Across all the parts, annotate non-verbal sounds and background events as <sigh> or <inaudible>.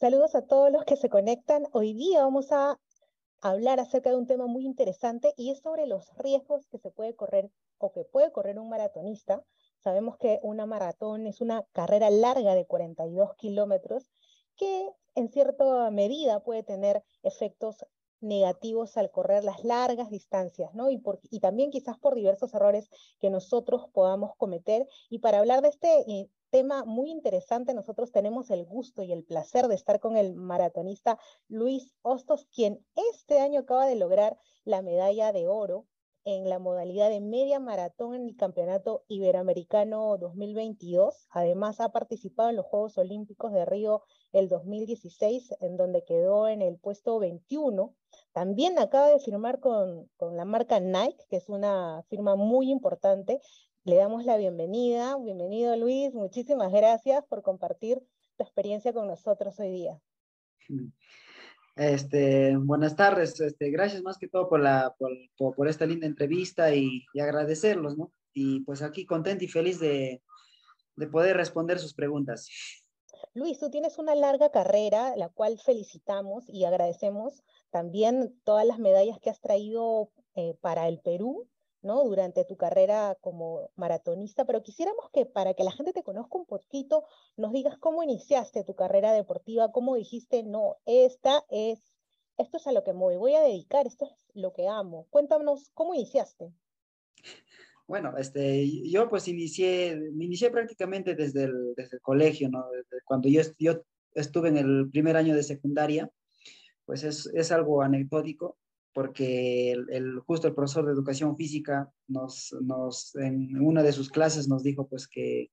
Saludos a todos los que se conectan. Hoy día vamos a hablar acerca de un tema muy interesante y es sobre los riesgos que se puede correr o que puede correr un maratonista. Sabemos que una maratón es una carrera larga de 42 kilómetros que en cierta medida puede tener efectos negativos al correr las largas distancias, ¿no? Y, y también quizás por diversos errores que nosotros podamos cometer. Y para hablar de este eh, tema muy interesante, nosotros tenemos el gusto y el placer de estar con el maratonista Luis Hostos, quien este año acaba de lograr la medalla de oro en la modalidad de media maratón en el Campeonato Iberoamericano 2022. Además, ha participado en los Juegos Olímpicos de Río el 2016, en donde quedó en el puesto 21. También acaba de firmar con, con la marca Nike, que es una firma muy importante. Le damos la bienvenida. Bienvenido, Luis. Muchísimas gracias por compartir tu experiencia con nosotros hoy día. Este, buenas tardes, este, gracias más que todo por, la, por, por, esta linda entrevista y, y, agradecerlos, ¿no? Y pues aquí contento y feliz de, de, poder responder sus preguntas. Luis, tú tienes una larga carrera, la cual felicitamos y agradecemos también todas las medallas que has traído eh, para el Perú, ¿no? Durante tu carrera como maratonista, pero quisiéramos que para que la gente te conozca un poquito, nos digas cómo iniciaste tu carrera deportiva, cómo dijiste, no, esta es, esto es a lo que me voy a dedicar, esto es lo que amo. Cuéntanos, ¿cómo iniciaste? Bueno, este, yo pues inicié, me inicié prácticamente desde el, desde el colegio, ¿no? Cuando yo, yo estuve en el primer año de secundaria, pues es, es algo anecdótico porque el, justo el profesor de educación física nos, nos, en una de sus clases nos dijo pues que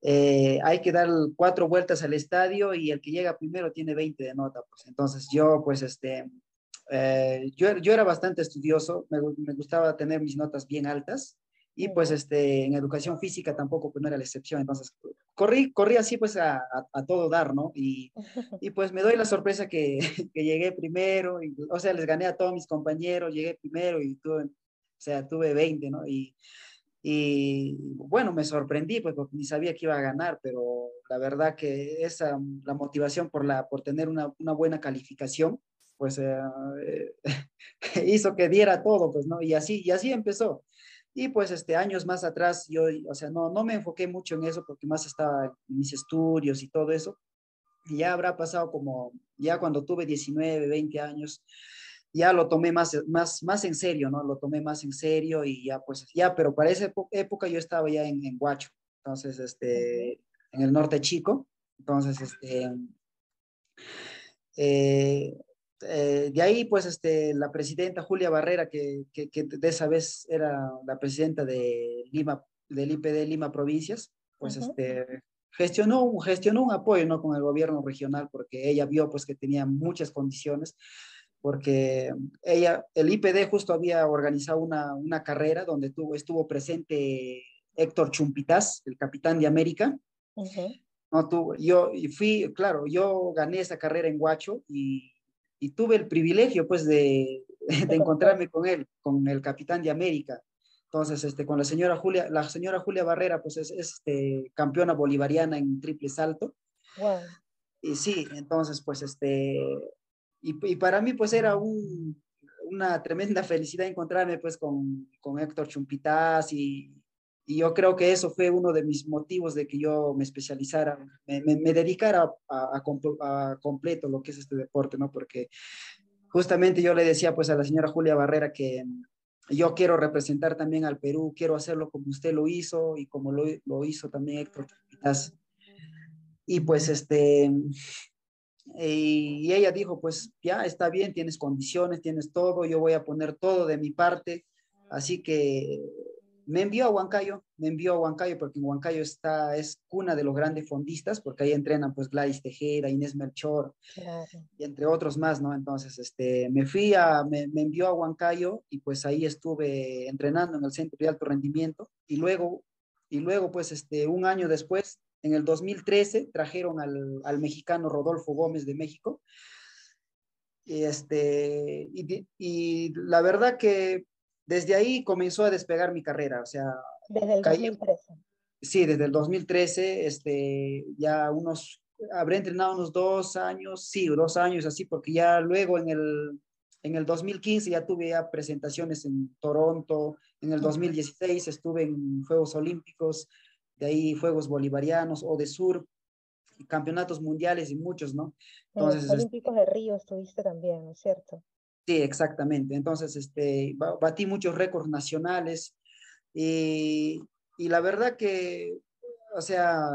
eh, hay que dar cuatro vueltas al estadio y el que llega primero tiene 20 de nota. Pues entonces yo pues este, eh, yo, yo, era bastante estudioso, me, me, gustaba tener mis notas bien altas y pues este, en educación física tampoco pues, no era la excepción, entonces corrí, corrí así pues a, a, a todo dar, ¿no? Y, <laughs> y, pues me doy la sorpresa que, <laughs> que llegué primero, y, o sea, les gané a todos mis compañeros, llegué primero y tuve, o sea, tuve 20, ¿no? Y, y bueno, me sorprendí pues porque ni sabía que iba a ganar, pero la verdad que esa, la motivación por, la, por tener una, una buena calificación, pues eh, <laughs> hizo que diera todo, pues, ¿no? Y así, y así empezó. Y pues este, años más atrás yo, o sea, no, no me enfoqué mucho en eso porque más estaba en mis estudios y todo eso. Y ya habrá pasado como, ya cuando tuve 19, 20 años, ya lo tomé más, más, más en serio, ¿no? Lo tomé más en serio y ya pues, ya, pero para esa época yo estaba ya en, en Huacho, entonces, este, en el norte chico, entonces, este, eh, eh, de ahí, pues, este, la presidenta Julia Barrera, que, que, que, de esa vez era la presidenta de Lima, del IPD Lima Provincias, pues, uh -huh. este, gestionó, gestionó un apoyo, ¿no? Con el gobierno regional, porque ella vio, pues, que tenía muchas condiciones, porque ella, el IPD justo había organizado una, una carrera donde tuvo, estuvo presente Héctor Chumpitaz, el capitán de América. Uh -huh. No, tuvo, yo fui, claro, yo gané esa carrera en Huacho y y tuve el privilegio pues de, <laughs> de, encontrarme con él, con el capitán de América. Entonces, este, con la señora Julia, la señora Julia Barrera, pues es, es este, campeona bolivariana en triple salto. Wow. Y sí, entonces, pues, este, y, y para mí, pues, era un, una tremenda felicidad encontrarme, pues, con, con Héctor Chumpitaz y, y yo creo que eso fue uno de mis motivos de que yo me especializara, me, me, me dedicara a, a, a, completo lo que es este deporte, ¿no? Porque justamente yo le decía pues a la señora Julia Barrera que yo quiero representar también al Perú, quiero hacerlo como usted lo hizo y como lo, lo hizo también Héctor. Y pues este, y ella dijo, pues ya está bien, tienes condiciones, tienes todo, yo voy a poner todo de mi parte, así que me envió a Huancayo, me envió a Huancayo porque en Huancayo está, es cuna de los grandes fondistas, porque ahí entrenan pues Gladys Tejera, Inés Melchor, claro. y entre otros más, ¿no? Entonces, este, me fui a, me, me, envió a Huancayo y pues ahí estuve entrenando en el centro de alto rendimiento y luego, y luego pues este, un año después, en el 2013, trajeron al, al mexicano Rodolfo Gómez de México. Y, este, y, y la verdad que desde ahí comenzó a despegar mi carrera, o sea... Desde el 2013. Sí, desde el 2013, este, ya unos habré entrenado unos dos años, sí, dos años así, porque ya luego en el, en el 2015 ya tuve ya presentaciones en Toronto, en el 2016 estuve en Juegos Olímpicos, de ahí Juegos Bolivarianos o de Sur, campeonatos mundiales y muchos, ¿no? Entonces, en los Olímpicos de Río estuviste también, ¿no es cierto? Sí, exactamente. Entonces, este, batí muchos récords nacionales y, y la verdad que, o sea,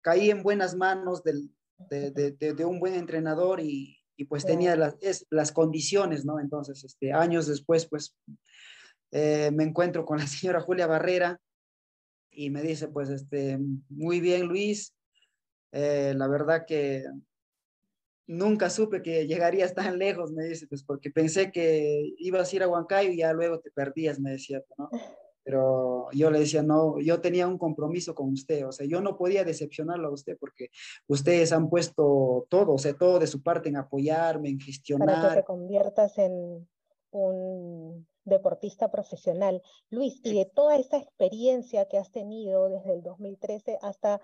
caí en buenas manos del, de, de, de, un buen entrenador y, y pues tenía las, es, las condiciones, ¿no? Entonces, este, años después, pues eh, me encuentro con la <laughs> señora Julia Barrera y me dice, pues, este, muy bien, Luis, eh, la verdad que nunca supe que llegarías tan lejos, me dice, pues, porque pensé que ibas a ir a Huancayo y ya luego te perdías, me decía, ¿no? pero yo le decía, no, yo tenía un compromiso con usted, o sea, yo no podía decepcionarlo a usted porque ustedes han puesto todo, o sea, todo de su parte en apoyarme, en gestionar. Para que te conviertas en un deportista profesional. Luis, y de toda esa experiencia que has tenido desde el 2013 hasta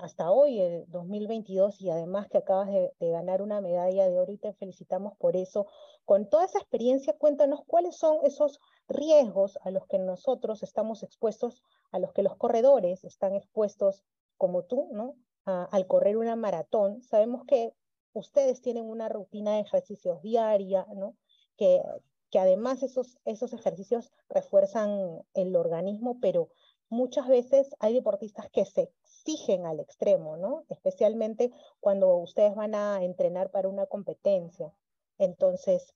hasta hoy, el 2022, y además que acabas de, ganar una medalla de oro y te felicitamos por eso. Con toda esa experiencia, cuéntanos cuáles son esos riesgos a los que nosotros estamos expuestos, a los que los corredores están expuestos como tú, ¿no? al correr una maratón. Sabemos que ustedes tienen una rutina de ejercicios diaria, ¿no? Que, que además esos, esos ejercicios refuerzan el organismo, pero muchas veces hay deportistas que se exigen al extremo, ¿no? Especialmente cuando ustedes van a entrenar para una competencia. Entonces,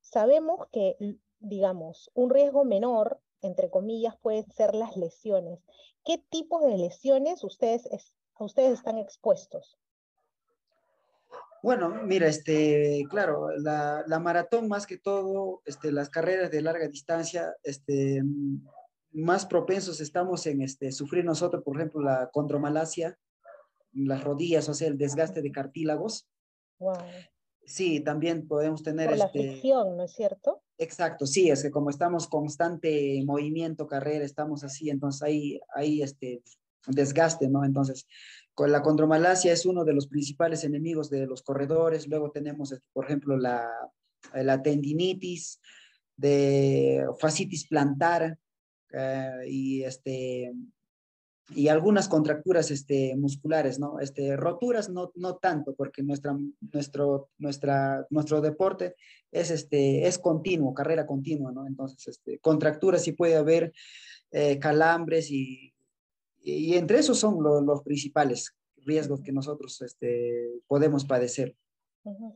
sabemos que, digamos, un riesgo menor, entre comillas, pueden ser las lesiones. ¿Qué tipo de lesiones ustedes, ustedes están expuestos? Bueno, mira, este, claro, la, la, maratón más que todo, este, las carreras de larga distancia, este, más propensos estamos en este, sufrir nosotros, por ejemplo, la condromalacia, las rodillas, o sea, el desgaste de cartílagos. Wow. Sí, también podemos tener... Por la este, fricción, ¿no es cierto? Exacto, sí, es que como estamos constante movimiento, carrera, estamos así, entonces hay, hay este desgaste, ¿no? Entonces, con la condromalacia es uno de los principales enemigos de los corredores. Luego tenemos, este, por ejemplo, la, la tendinitis, de fascitis plantar, eh, y, este, y algunas contracturas este, musculares, ¿no? Este, roturas no, no tanto, porque nuestra, nuestro, nuestra, nuestro deporte es, este, es continuo, carrera continua, ¿no? Entonces, este, contracturas sí puede haber, eh, calambres y, y, entre esos son los principales riesgos que nosotros este, podemos padecer.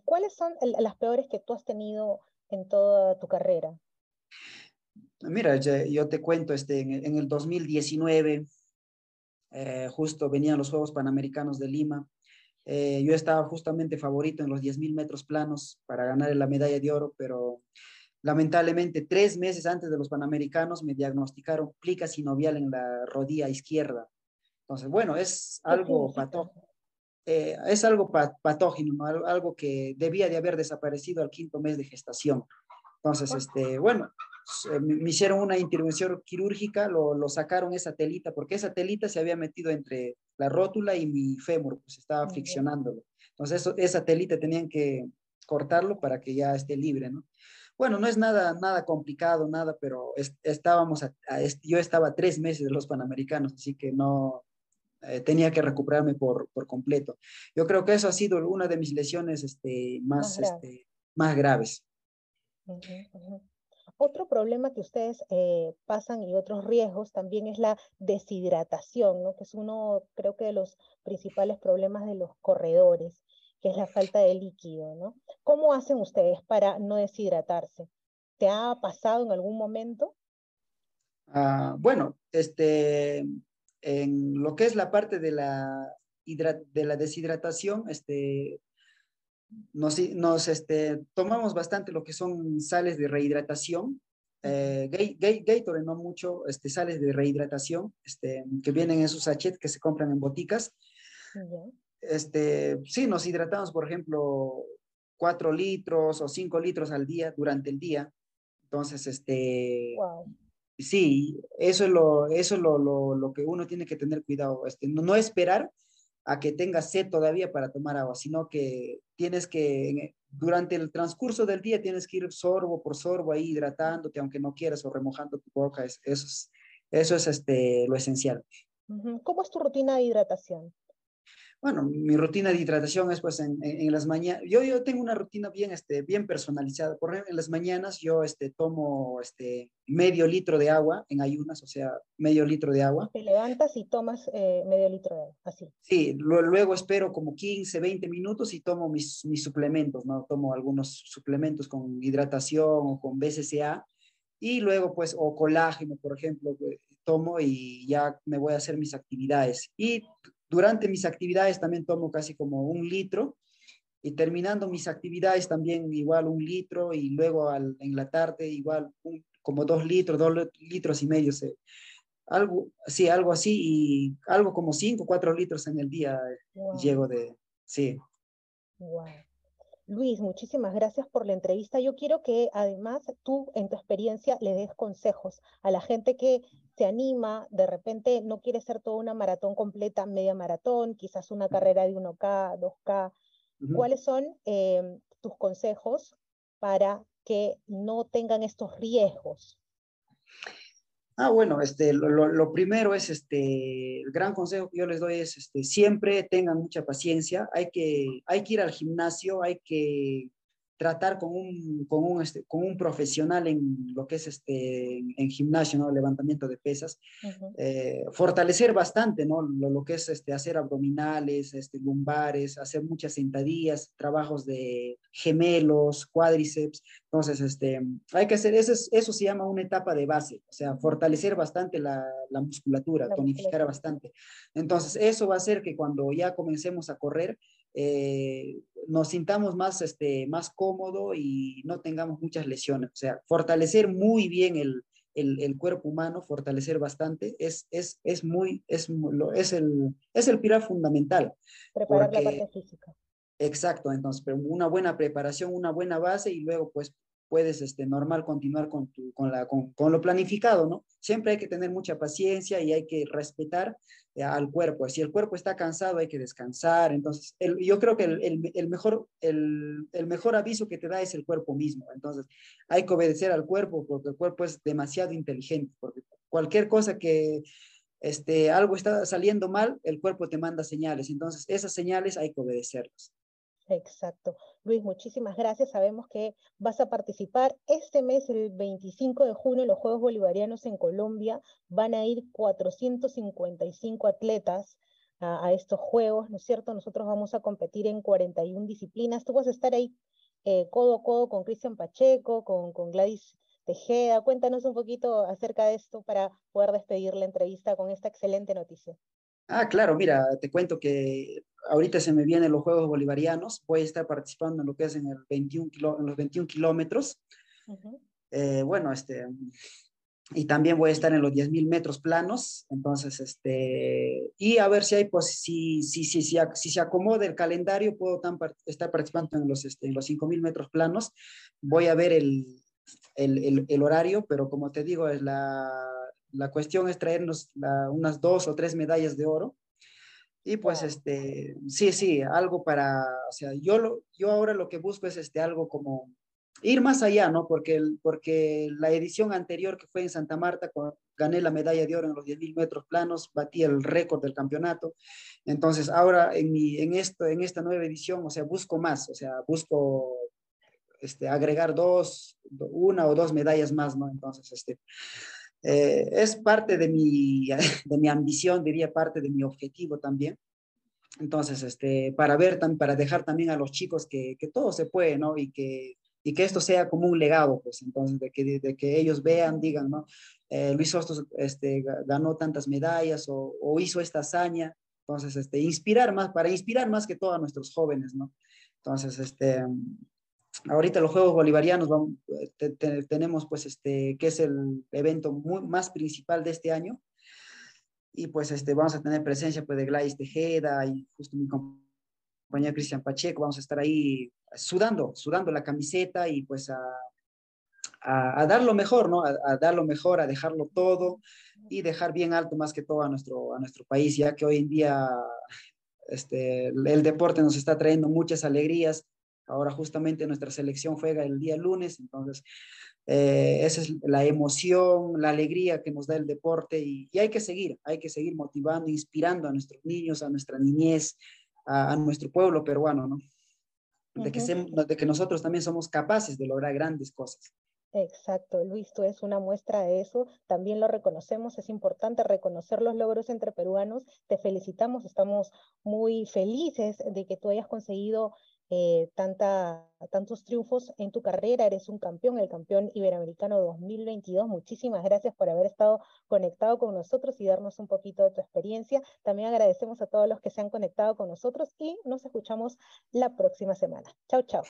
¿Cuáles son las peores que tú has tenido en toda tu carrera? Mira, yo te cuento, este, en, el 2019, eh, justo venían los Juegos Panamericanos de Lima. Eh, yo estaba justamente favorito en los 10.000 metros planos para ganar la medalla de oro, pero lamentablemente tres meses antes de los Panamericanos me diagnosticaron plica sinovial en la rodilla izquierda. Entonces, bueno, es algo patógeno. Eh, es algo patógeno, algo que debía de haber desaparecido al quinto mes de gestación. Entonces, este, bueno, me hicieron una intervención quirúrgica, lo, lo, sacaron esa telita, porque esa telita se había metido entre la rótula y mi fémur, pues estaba friccionándolo. Entonces, eso, esa telita tenían que cortarlo para que ya esté libre, ¿no? Bueno, no es nada, nada complicado, nada, pero estábamos, a, yo estaba tres meses de los Panamericanos, así que no, eh, tenía que recuperarme por, por, completo. Yo creo que eso ha sido una de mis lesiones este, más, más, este, más graves. Otro problema que ustedes eh, pasan y otros riesgos también es la deshidratación, que es uno, creo que de los principales problemas de los corredores, que es la falta de líquido. ¿Cómo hacen ustedes para no deshidratarse? ¿Te ha pasado en algún momento? Ah, bueno, este, en lo que es la parte de la, de la deshidratación, este, nos, nos este, tomamos bastante lo que son sales de rehidratación. Eh, Gatorade no mucho, este, sales de rehidratación este, que vienen en sus sachets que se compran en boticas. Este, sí, nos hidratamos, por ejemplo, 4 litros o 5 litros al día durante el día. Entonces, este, sí, eso es, lo, eso es lo, lo, lo, que uno tiene que tener cuidado. Este, no, no esperar a que tengas sed todavía para tomar agua, sino que tienes que, durante el transcurso del día, tienes que ir sorbo por sorbo ahí hidratándote, aunque no quieras, o remojando tu boca. eso es, eso es este, lo esencial. ¿Cómo es tu rutina de hidratación? Bueno, mi rutina de hidratación es pues en, en, las mañanas, yo, yo tengo una rutina bien, este, bien personalizada. Por ejemplo, en las mañanas yo este, tomo este, medio litro de agua en ayunas, o sea, medio litro de agua. Te levantas y tomas eh, medio litro de agua, así. Sí, luego espero como 15, 20 minutos y tomo mis, mis suplementos, ¿no? Tomo algunos suplementos con hidratación o con BCCA y luego pues o colágeno, por ejemplo, pues, tomo y ya me voy a hacer mis actividades. Y durante mis actividades también tomo casi como un litro y terminando mis actividades también igual un litro y luego en la tarde igual como dos litros, dos litros y medio. algo, sí, algo así y algo como cinco, cuatro litros en el día llego de, sí. Luis, muchísimas gracias por la entrevista. Yo quiero que además tú, en tu experiencia, le des consejos a la gente que se anima, de repente no quiere ser toda una maratón completa, media maratón, quizás una carrera de 1K, 2K. ¿Cuáles son em, tus consejos para que no tengan estos riesgos? Ah, bueno, este, lo, primero es, este, el gran consejo que yo les doy es, este, siempre tengan mucha paciencia, hay que, hay que ir al gimnasio, hay que tratar con un, con un, este, con un profesional en lo que es este, en, gimnasio, ¿no? levantamiento de pesas, eh, fortalecer bastante ¿no? Lo, lo, que es este, hacer abdominales, este, lumbares, hacer muchas sentadillas, trabajos de gemelos, cuádriceps. Entonces, este, hay que hacer, eso, eso se llama una etapa de base, o sea, fortalecer bastante la, la musculatura, tonificar bastante. Entonces, eso va a hacer que cuando ya comencemos a correr, eh, nos sintamos más, este, más cómodo y no tengamos muchas lesiones. O sea, fortalecer muy bien el, el, el cuerpo humano, fortalecer bastante, es, es, es muy, es, es, el, es el pilar fundamental. Preparar la parte física. Exacto, entonces, pero una buena preparación, una buena base y luego pues puedes, este, normal, continuar con, tu, con, la, con, con, lo planificado, ¿no? Siempre hay que tener mucha paciencia y hay que respetar eh, al cuerpo. Si el cuerpo está cansado, hay que descansar. Entonces, yo creo que el, el, el mejor, el, mejor aviso que te da es el cuerpo mismo. Entonces, hay que obedecer al cuerpo porque el cuerpo es demasiado inteligente, porque cualquier cosa que... Este, algo está saliendo mal, el cuerpo te manda señales. Entonces, esas señales hay que obedecerlas. Exacto. Luis, muchísimas gracias. Sabemos que vas a participar este mes, el 25 de junio, en los Juegos Bolivarianos en Colombia. Van a ir 455 atletas a, estos Juegos, ¿no es cierto? Nosotros vamos a competir en 41 disciplinas. Tú vas a estar ahí eh, codo a codo con Cristian Pacheco, con, con Gladys Tejeda. Cuéntanos un poquito acerca de esto para poder despedir la entrevista con esta excelente noticia. Ah, claro, mira, te cuento que ahorita se me vienen los Juegos Bolivarianos, voy a estar participando en lo que es en, el 21 en los 21 kilómetros. Eh, bueno, este, y también voy a estar en los 10.000 metros planos, entonces, este, y a ver si hay, pues, si, si, si, si, si se acomode el calendario, puedo estar participando en los, este, en los 5.000 metros planos, voy a ver el, el, el, el, horario, pero como te digo, es la, la cuestión es traernos unas dos o tres medallas de oro. Y pues, este, sí, sí, algo para, o sea, yo, lo, yo ahora lo que busco es este, algo como ir más allá, ¿no? Porque, porque la edición anterior que fue en Santa Marta, gané la medalla de oro en los 10.000 metros planos, batí el récord del campeonato. Entonces, ahora en, mi, en, esto, en esta nueva edición, o sea, busco más, o sea, busco este, agregar dos, una o dos medallas más, ¿no? Entonces, este, eh, es parte de mi, <laughs> de mi ambición, diría parte de mi objetivo también. Entonces, este, para ver, para dejar también a los chicos que, que todo se puede, ¿no? Y que, y que esto sea como un legado, pues, entonces, de que, de que ellos vean, digan, ¿no? Eh, Luis Hostos este, ganó tantas medallas o, o, hizo esta hazaña. Entonces, este, inspirar más, para inspirar más que todos nuestros jóvenes, ¿no? Entonces, este, ahorita los Juegos Bolivarianos vamos, tenemos pues este, que es el evento más principal de este año. Y pues este, vamos a tener presencia pues de Gladys Tejeda y justo mi compañero Cristian Pacheco, vamos a estar ahí sudando, sudando la camiseta y pues a, a, dar lo mejor, ¿no? A, a, dar lo mejor, a dejarlo todo y dejar bien alto más que todo a nuestro, a nuestro país, ya que hoy en día este, el deporte nos está trayendo muchas alegrías. Ahora justamente nuestra selección juega el día lunes, entonces eh, esa es la emoción, la alegría que nos da el deporte y, hay que seguir, hay que seguir motivando, inspirando a nuestros niños, a nuestra niñez, a, nuestro pueblo peruano, ¿no? De, que de que nosotros también somos capaces de lograr grandes cosas. Exacto, Luis, tú es una muestra de eso, también lo reconocemos, es importante reconocer los logros entre peruanos, te felicitamos, estamos muy felices de que tú hayas conseguido eh, tanta, tantos triunfos en tu carrera, eres un campeón, el campeón iberoamericano 2022. Muchísimas gracias por haber estado conectado con nosotros y darnos un poquito de tu experiencia. También agradecemos a todos los que se han conectado con nosotros y nos escuchamos la próxima semana. Chao, chao.